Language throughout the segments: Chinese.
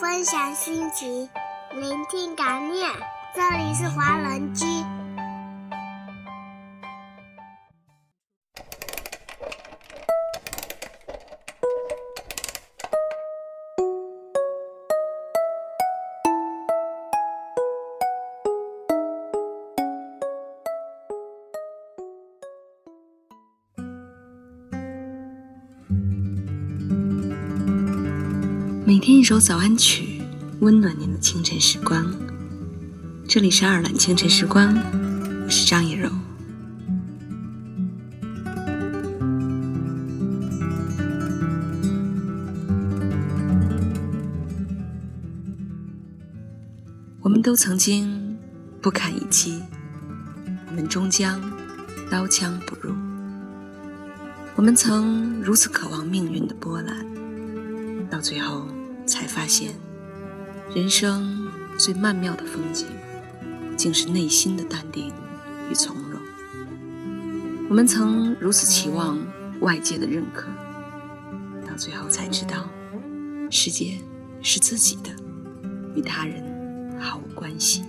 分享心情，聆听感念。这里是华人居。每天一首早安曲，温暖您的清晨时光。这里是爱尔兰清晨时光，我是张野柔。我们都曾经不堪一击，我们终将刀枪不入。我们曾如此渴望命运的波澜，到最后。才发现，人生最曼妙的风景，竟是内心的淡定与从容。我们曾如此期望外界的认可，到最后才知道，世界是自己的，与他人毫无关系。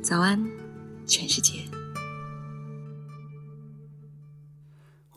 早安，全世界。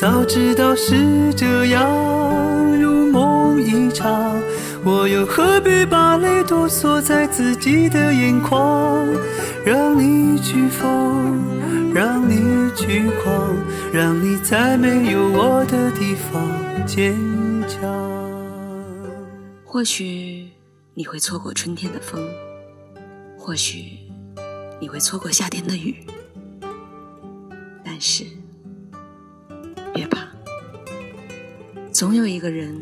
早知道是这样，如梦一场，我又何必把泪都锁在自己的眼眶？让你去疯，让你去狂，让你在没有我的地方坚强。或许你会错过春天的风，或许你会错过夏天的雨，但是。总有一个人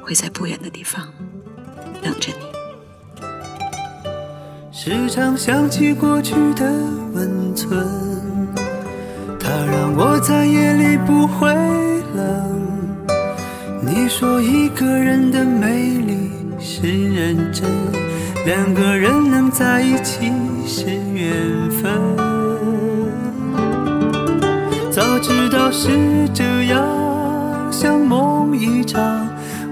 会在不远的地方等着你。时常想起过去的温存，它让我在夜里不会冷。你说一个人的美丽是认真，两个人能在一起是缘分。早知道是这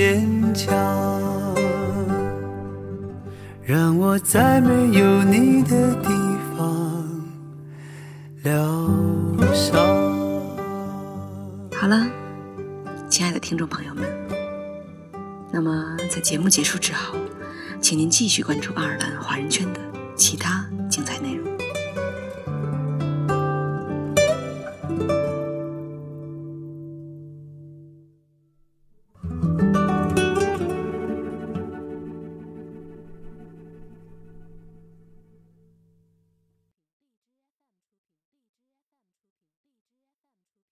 坚强，让我在没有你的地方疗伤。好了，亲爱的听众朋友们，那么在节目结束之后，请您继续关注爱尔兰华人圈的其他精彩内容。